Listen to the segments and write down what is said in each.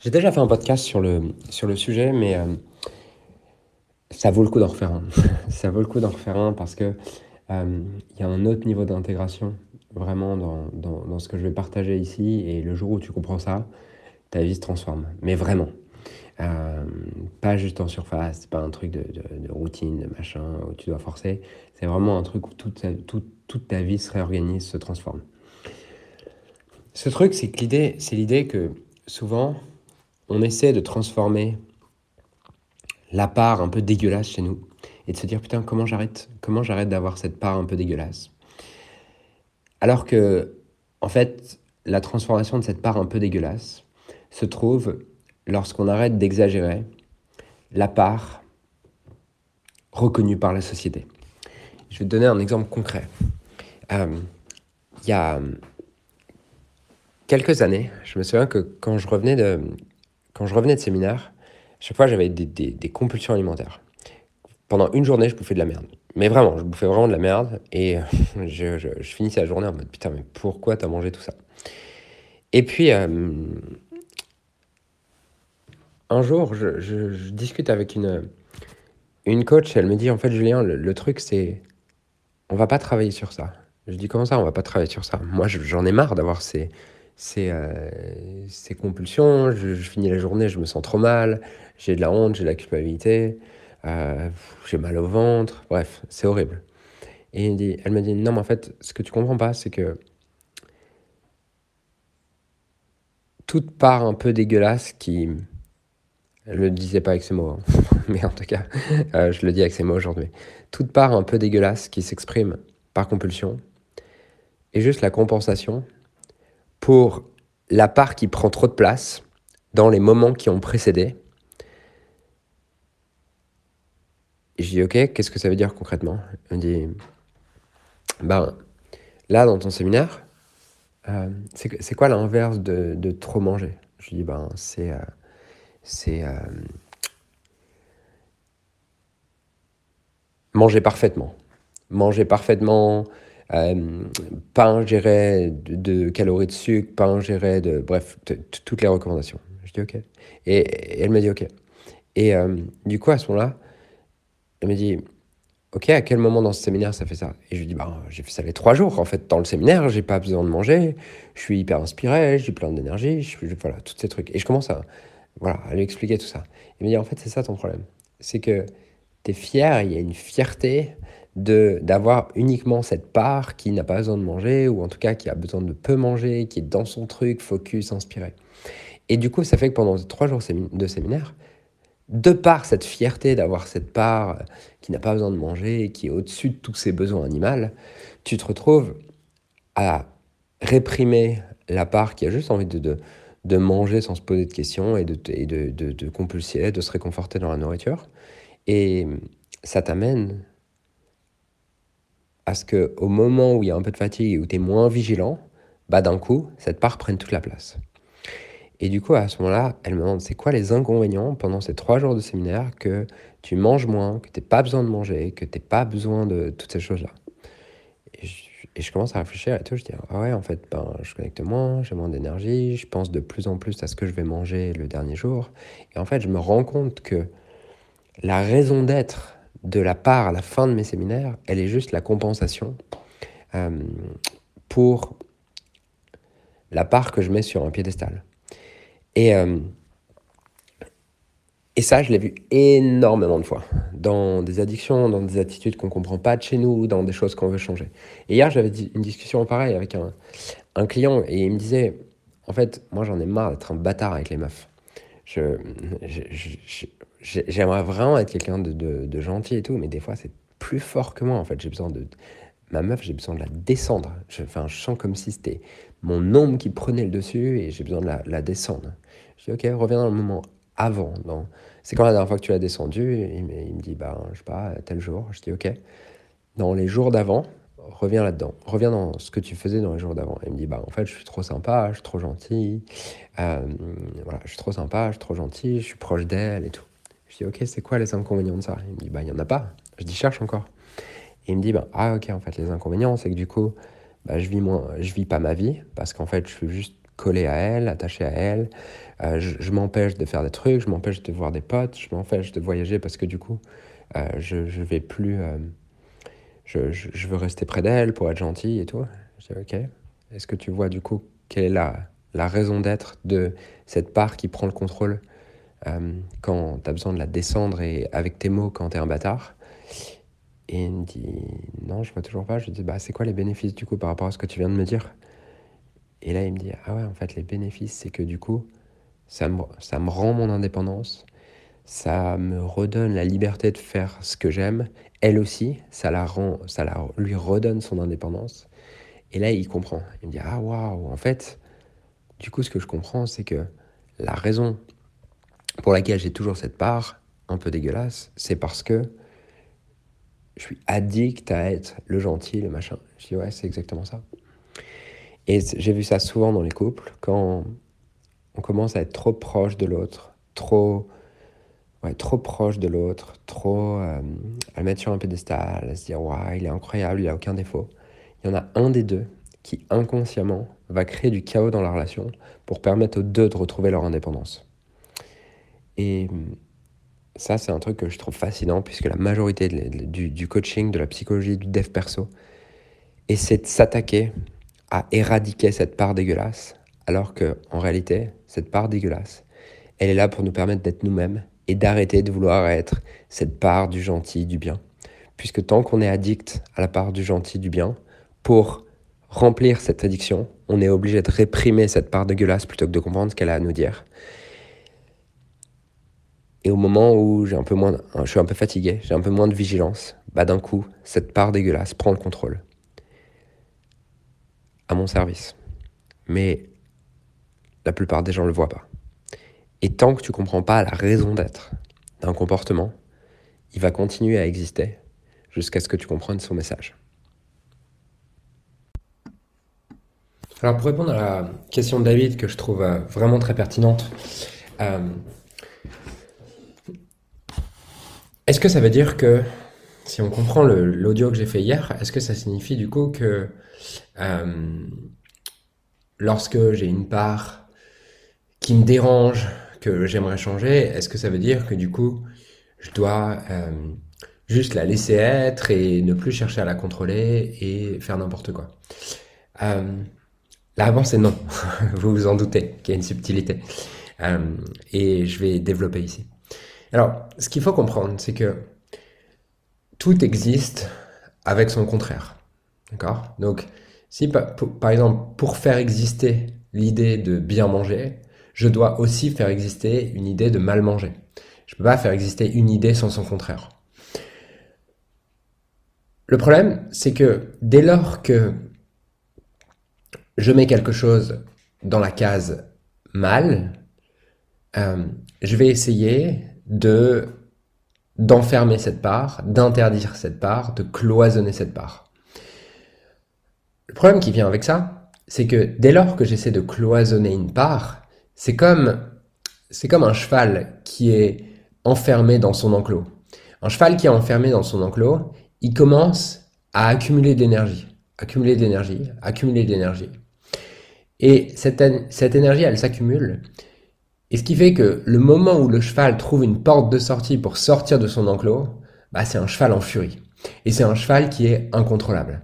J'ai déjà fait un podcast sur le, sur le sujet, mais euh, ça vaut le coup d'en refaire un. ça vaut le coup d'en refaire un parce que euh, il y a un autre niveau d'intégration vraiment dans, dans, ce que je vais partager ici. Et le jour où tu comprends ça, ta vie se transforme. Mais vraiment. Euh, pas juste en surface, pas un truc de, de, routine, de machin, où tu dois forcer. C'est vraiment un truc où toute ta, toute, toute ta vie se réorganise, se transforme. Ce truc, c'est l'idée, c'est l'idée que souvent, on essaie de transformer la part un peu dégueulasse chez nous et de se dire putain comment j'arrête comment j'arrête d'avoir cette part un peu dégueulasse? Alors que en fait la transformation de cette part un peu dégueulasse se trouve lorsqu'on arrête d'exagérer la part reconnue par la société. Je vais te donner un exemple concret. Euh, il y a quelques années je me souviens que quand je revenais de quand je revenais de séminaire, chaque fois j'avais des, compulsions alimentaires. Pendant une journée, je bouffais de la merde. Mais vraiment, je bouffais vraiment de la merde. Et je, je, je finissais la journée en mode putain, mais pourquoi t'as mangé tout ça? Et puis, euh, un jour, je, discute avec une, une coach. Elle me dit en fait, Julien, le, le truc c'est. On va pas travailler sur ça. Je dis comment ça, on va pas travailler sur ça? Moi, j'en ai marre d'avoir ces, ces, euh, ces compulsions. Je, je, finis la journée, je me sens trop mal, j'ai de la honte, j'ai de la culpabilité, euh, j'ai mal au ventre, bref, c'est horrible. Et dit, elle me dit, non, mais en fait, ce que tu comprends pas, c'est que toute part un peu dégueulasse qui. Elle ne le disait pas avec ces mots, hein. mais en tout cas, euh, je le dis avec ces mots aujourd'hui. Toute part un peu dégueulasse qui s'exprime par compulsion est juste la compensation pour la part qui prend trop de place dans les moments qui ont précédé. Et je dis, ok, qu'est-ce que ça veut dire concrètement? Me dit, ben, là, dans ton séminaire, euh, c'est quoi l'inverse de, de, trop manger? Je dis, ben, c'est. Euh, c'est. Euh, manger parfaitement. Manger parfaitement, euh, pas ingérer de, calories de sucre, pas ingérer de... Bref, toutes les recommandations. Je dis OK. Et, elle me dit OK. Et euh, du coup, à ce moment-là, elle me dit Ok, à quel moment dans ce séminaire ça fait ça? Et je lui dis bah, J'ai fait ça les trois jours. En fait, dans le séminaire, j'ai pas besoin de manger. Je suis hyper inspiré, j'ai plein d'énergie. Voilà, tous ces trucs. Et je commence à, voilà, à lui expliquer tout ça. Il me dit En fait, c'est ça ton problème. C'est que tu es fier, il y a une fierté d'avoir uniquement cette part qui n'a pas besoin de manger, ou en tout cas qui a besoin de peu manger, qui est dans son truc, focus, inspiré. Et du coup, ça fait que pendant trois jours de séminaire, de par cette fierté d'avoir cette part qui n'a pas besoin de manger, qui est au-dessus de tous ses besoins animaux, tu te retrouves à réprimer la part qui a juste envie de, de, manger sans se poser de questions et de, de, de, de compulser, de se réconforter dans la nourriture. Et ça t'amène à ce qu'au moment où il y a un peu de fatigue et où tu es moins vigilant, bah d'un coup, cette part prenne toute la place. Et du coup, à ce moment-là, elle me demande c'est quoi les inconvénients pendant ces trois jours de séminaire que tu manges moins, que tu n'as pas besoin de manger, que tu n'as pas besoin de toutes ces choses-là? Et, je, commence à réfléchir et tout, je dis ah ouais, en fait, ben, je connecte moins, j'ai moins d'énergie, je pense de plus en plus à ce que je vais manger le dernier jour. Et en fait, je me rends compte que la raison d'être de la part à la fin de mes séminaires, elle est juste la compensation euh, pour la part que je mets sur un piédestal. Et, euh, et ça, je l'ai vu énormément de fois, dans des addictions, dans des attitudes qu'on ne comprend pas de chez nous, dans des choses qu'on veut changer. Et hier, j'avais une discussion pareille avec un, un, client, et il me disait, en fait, moi j'en ai marre d'être un bâtard avec les meufs. Je, j'aimerais vraiment être quelqu'un de, de, gentil et tout, mais des fois c'est plus fort que moi en fait. J'ai besoin de. Ma meuf, j'ai besoin de la descendre. Je, enfin, je sens comme si c'était mon ombre qui prenait le dessus et j'ai besoin de la, descendre. Je dis, ok, reviens dans le moment avant. Dans... C'est quand la dernière fois que tu l'as descendu? Il il me dit, bah, je sais pas, tel jour. Je dis, ok. Dans les jours d'avant, reviens là-dedans. Reviens dans ce que tu faisais dans les jours d'avant. Il me dit, bah, en fait, je suis trop sympa, je suis trop gentil. Euh, voilà, je suis trop sympa, je suis trop gentil, je suis proche d'elle et tout. Je dis, ok, c'est quoi les inconvénients de ça? Il me dit, bah, il n'y en a pas. Je dis, cherche encore. Il me dit, bah, ah, ok, en fait, les inconvénients, c'est que du coup, bah, je vis moins, je vis pas ma vie, parce qu'en fait, je suis juste collé à elle, attaché à elle. Euh, je, m'empêche de faire des trucs, je m'empêche de voir des potes, je m'empêche de voyager parce que du coup, euh, je, je vais plus. Euh, je, je, veux rester près d'elle pour être gentil et tout. Je dis, ok. Est-ce que tu vois du coup quelle est la, la raison d'être de cette part qui prend le contrôle? Quand tu as besoin de la descendre et avec tes mots quand tu es un bâtard Et il me dit, non, je vois toujours pas. Je lui dis, bah, c'est quoi les bénéfices du coup par rapport à ce que tu viens de me dire? Et là, il me dit, ah ouais, en fait, les bénéfices, c'est que du coup, ça me, ça me rend mon indépendance, ça me redonne la liberté de faire ce que j'aime. Elle aussi, ça, la rend, ça la, lui redonne son indépendance. Et là, il comprend. Il me dit Ah, waouh, en fait, du coup, ce que je comprends, c'est que la raison pour laquelle j'ai toujours cette part un peu dégueulasse, c'est parce que je suis addict à être le gentil, le machin. Je dis Ouais, c'est exactement ça. Et j'ai vu ça souvent dans les couples, quand on commence à être trop proche de l'autre, trop, ouais, trop proche de l'autre, trop euh, à le mettre sur un pédestal, à se dire ouais, il est incroyable, il a aucun défaut. Il y en a un des deux qui inconsciemment va créer du chaos dans la relation pour permettre aux deux de retrouver leur indépendance. Et ça, c'est un truc que je trouve fascinant puisque la majorité du, du coaching, de la psychologie, du dev perso, essaie de s'attaquer à éradiquer cette part dégueulasse alors que en réalité, cette part dégueulasse, elle est là pour nous permettre d'être nous-mêmes et d'arrêter de vouloir être cette part du gentil, du bien. Puisque tant qu'on est addict à la part du gentil, du bien, pour remplir cette addiction, on est obligé de réprimer cette part dégueulasse plutôt que de comprendre ce qu'elle a à nous dire. Et au moment où j'ai un peu moins, je suis un peu fatigué, j'ai un peu moins de vigilance, bah d'un coup, cette part dégueulasse prend le contrôle. À mon service. Mais la plupart des gens ne le voient pas. Et tant que tu comprends pas la raison d'être d'un comportement, il va continuer à exister jusqu'à ce que tu comprennes son message. Alors pour répondre à la question de David que je trouve euh, vraiment très pertinente, euh, est-ce que ça veut dire que si on comprend l'audio que j'ai fait hier, est-ce que ça signifie du coup que euh, lorsque j'ai une part qui me dérange, que j'aimerais changer, est-ce que ça veut dire que du coup, je dois euh, juste la laisser être et ne plus chercher à la contrôler et faire n'importe quoi? Euh, La réponse est non. vous vous en doutez qu'il y a une subtilité. Et je vais développer ici. Alors, ce qu'il faut comprendre, c'est que tout existe avec son contraire. D'accord? Donc, si par exemple, pour faire exister l'idée de bien manger, je dois aussi faire exister une idée de mal manger. Je ne peux pas faire exister une idée sans son contraire. Le problème, c'est que dès lors que je mets quelque chose dans la case mal, euh, je vais essayer de d'enfermer cette part, d'interdire cette part, de cloisonner cette part. Le problème qui vient avec ça, c'est que dès lors que j'essaie de cloisonner une part, c'est comme, c'est comme un cheval qui est enfermé dans son enclos. Un cheval qui est enfermé dans son enclos, il commence à accumuler de l'énergie, accumuler de l'énergie, accumuler de l'énergie. Et cette, cette énergie, elle s'accumule. Et ce qui fait que le moment où le cheval trouve une porte de sortie pour sortir de son enclos, bah, c'est un cheval en furie. Et c'est un cheval qui est incontrôlable.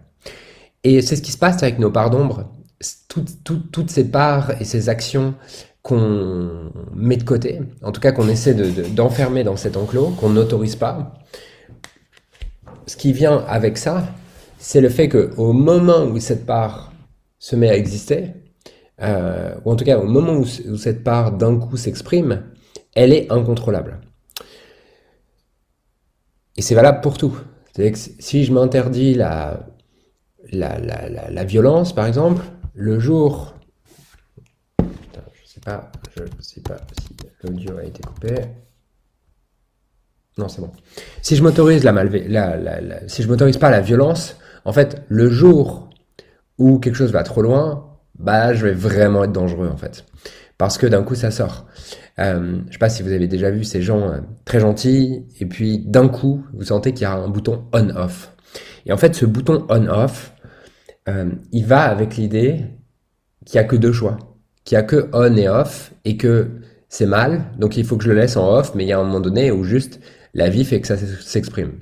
Et c'est ce qui se passe avec nos parts d'ombre. toutes ces parts et ces actions qu'on met de côté, en tout cas qu'on essaie d'enfermer dans cet enclos, qu'on n'autorise pas. Ce qui vient avec ça, c'est le fait qu'au moment où cette part se met à exister, euh, ou en tout cas au moment où, cette part d'un coup s'exprime, elle est incontrôlable. Et c'est valable pour tout. Si je m'interdis la, la, la, la, violence, par exemple, le jour je ne sais pas si l'audio a été coupé. Non, c'est bon. Si je m'autorise la, la, si je m'autorise pas la violence, en fait, le jour où quelque chose va trop loin, bah, je vais vraiment être dangereux, en fait. Parce que d'un coup, ça sort. Euh, je sais pas si vous avez déjà vu ces gens euh, très gentils, et puis d'un coup, vous sentez qu'il y a un bouton on-off. Et en fait, ce bouton on-off, euh, il va avec l'idée qu'il n'y a que deux choix qui a que on et off et que c'est mal, donc il faut que je le laisse en off, mais il y a un moment donné où juste la vie fait que ça s'exprime.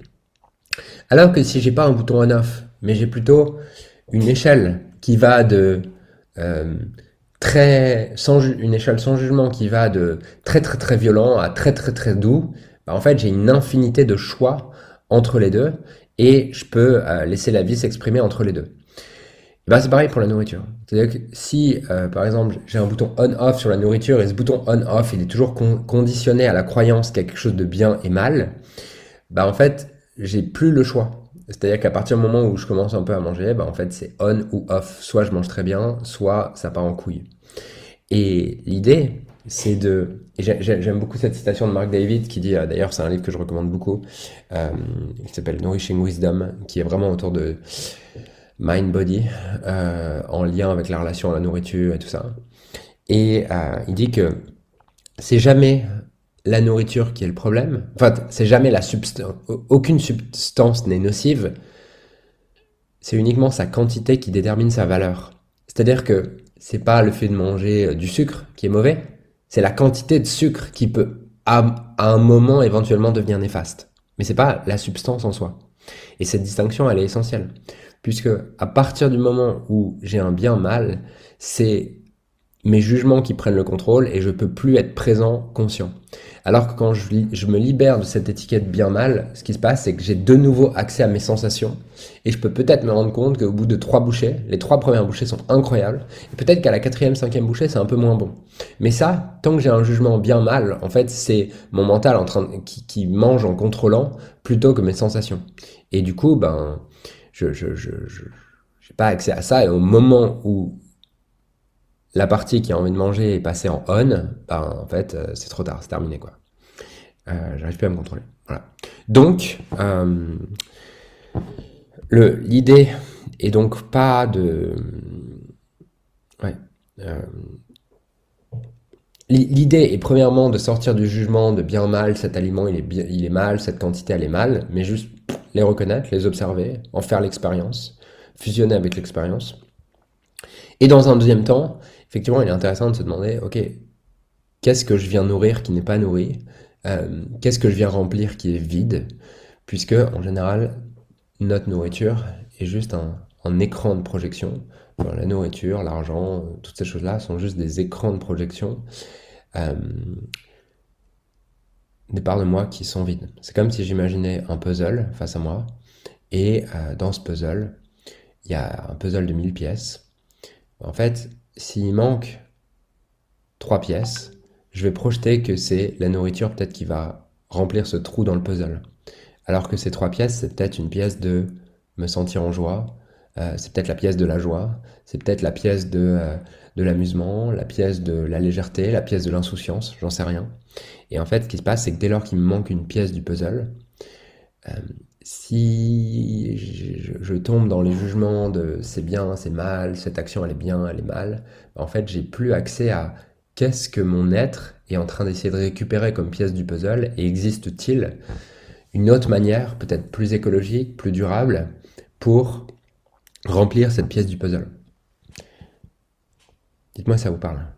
Alors que si j'ai pas un bouton on off, mais j'ai plutôt une échelle qui va de euh, très sans une échelle sans jugement qui va de très très très violent à très très très doux, bah, en fait j'ai une infinité de choix entre les deux et je peux euh, laisser la vie s'exprimer entre les deux. Bah, c'est pareil pour la nourriture. C'est-à-dire que si, euh, par exemple, j'ai un bouton on-off sur la nourriture et ce bouton on-off, il est toujours conditionné à la croyance qu'il y a quelque chose de bien et mal, bah en fait, j'ai plus le choix. C'est-à-dire qu'à partir du moment où je commence un peu à manger, bah en fait, c'est on ou off. Soit je mange très bien, soit ça part en couille. Et l'idée, c'est de... J'aime beaucoup cette citation de Mark David qui dit, euh, d'ailleurs c'est un livre que je recommande beaucoup, euh, qui s'appelle Nourishing Wisdom, qui est vraiment autour de mind-body, euh, en lien avec la relation à la nourriture et tout ça. Et euh, il dit que c'est jamais la nourriture qui est le problème. Enfin, c'est jamais la substance. Aucune substance n'est nocive. C'est uniquement sa quantité qui détermine sa valeur. C'est-à-dire que c'est pas le fait de manger euh, du sucre qui est mauvais. C'est la quantité de sucre qui peut, à, à un moment, éventuellement devenir néfaste. Mais c'est pas la substance en soi. Et cette distinction, elle est essentielle puisque à partir du moment où j'ai un bien mal, c'est mes jugements qui prennent le contrôle et je peux plus être présent, conscient. Alors que quand je, je me libère de cette étiquette bien mal, ce qui se passe, c'est que j'ai de nouveau accès à mes sensations et je peux peut-être me rendre compte qu'au bout de trois bouchées, les trois premières bouchées sont incroyables et peut-être qu'à la quatrième, cinquième bouchée, c'est un peu moins bon. Mais ça, tant que j'ai un jugement bien mal, en fait, c'est mon mental en train qui, qui mange en contrôlant plutôt que mes sensations. Et du coup, ben, je je, je, j'ai pas accès à ça. Et au moment où la partie qui a envie de manger est passée en on, ben, en fait, euh, c'est trop tard, c'est terminé, quoi. Euh, j'arrive plus à me contrôler. Voilà. Donc, euh, l'idée est donc pas de... Ouais. Euh, L'idée est premièrement de sortir du jugement de bien mal, cet aliment il est, bien, il est mal, cette quantité elle est mal, mais juste les reconnaître, les observer, en faire l'expérience, fusionner avec l'expérience. Et dans un deuxième temps, effectivement, il est intéressant de se demander, ok, qu'est-ce que je viens nourrir qui n'est pas nourri euh, Qu'est-ce que je viens remplir qui est vide Puisque, en général, notre nourriture est juste un, écran de projection. la nourriture, l'argent, toutes ces choses-là sont juste des écrans de projection. Euh, des parts de moi qui sont vides. C'est comme si j'imaginais un puzzle face à moi, et euh, dans ce puzzle, il y a un puzzle de 1000 pièces. En fait, s'il manque 3 pièces, je vais projeter que c'est la nourriture peut-être qui va remplir ce trou dans le puzzle. Alors que ces 3 pièces, c'est peut-être une pièce de me sentir en joie, euh, c'est peut-être la pièce de la joie, c'est peut-être la pièce de, euh, de l'amusement, la pièce de la légèreté, la pièce de l'insouciance, j'en sais rien. Et en fait, ce qui se passe, c'est que dès lors qu'il me manque une pièce du puzzle, euh, si je, tombe dans les jugements de c'est bien, c'est mal, cette action elle est bien, elle est mal, en fait, j'ai plus accès à qu'est-ce que mon être est en train d'essayer de récupérer comme pièce du puzzle et existe-t-il une autre manière, peut-être plus écologique, plus durable, pour remplir cette pièce du puzzle? Dites-moi ça vous parle.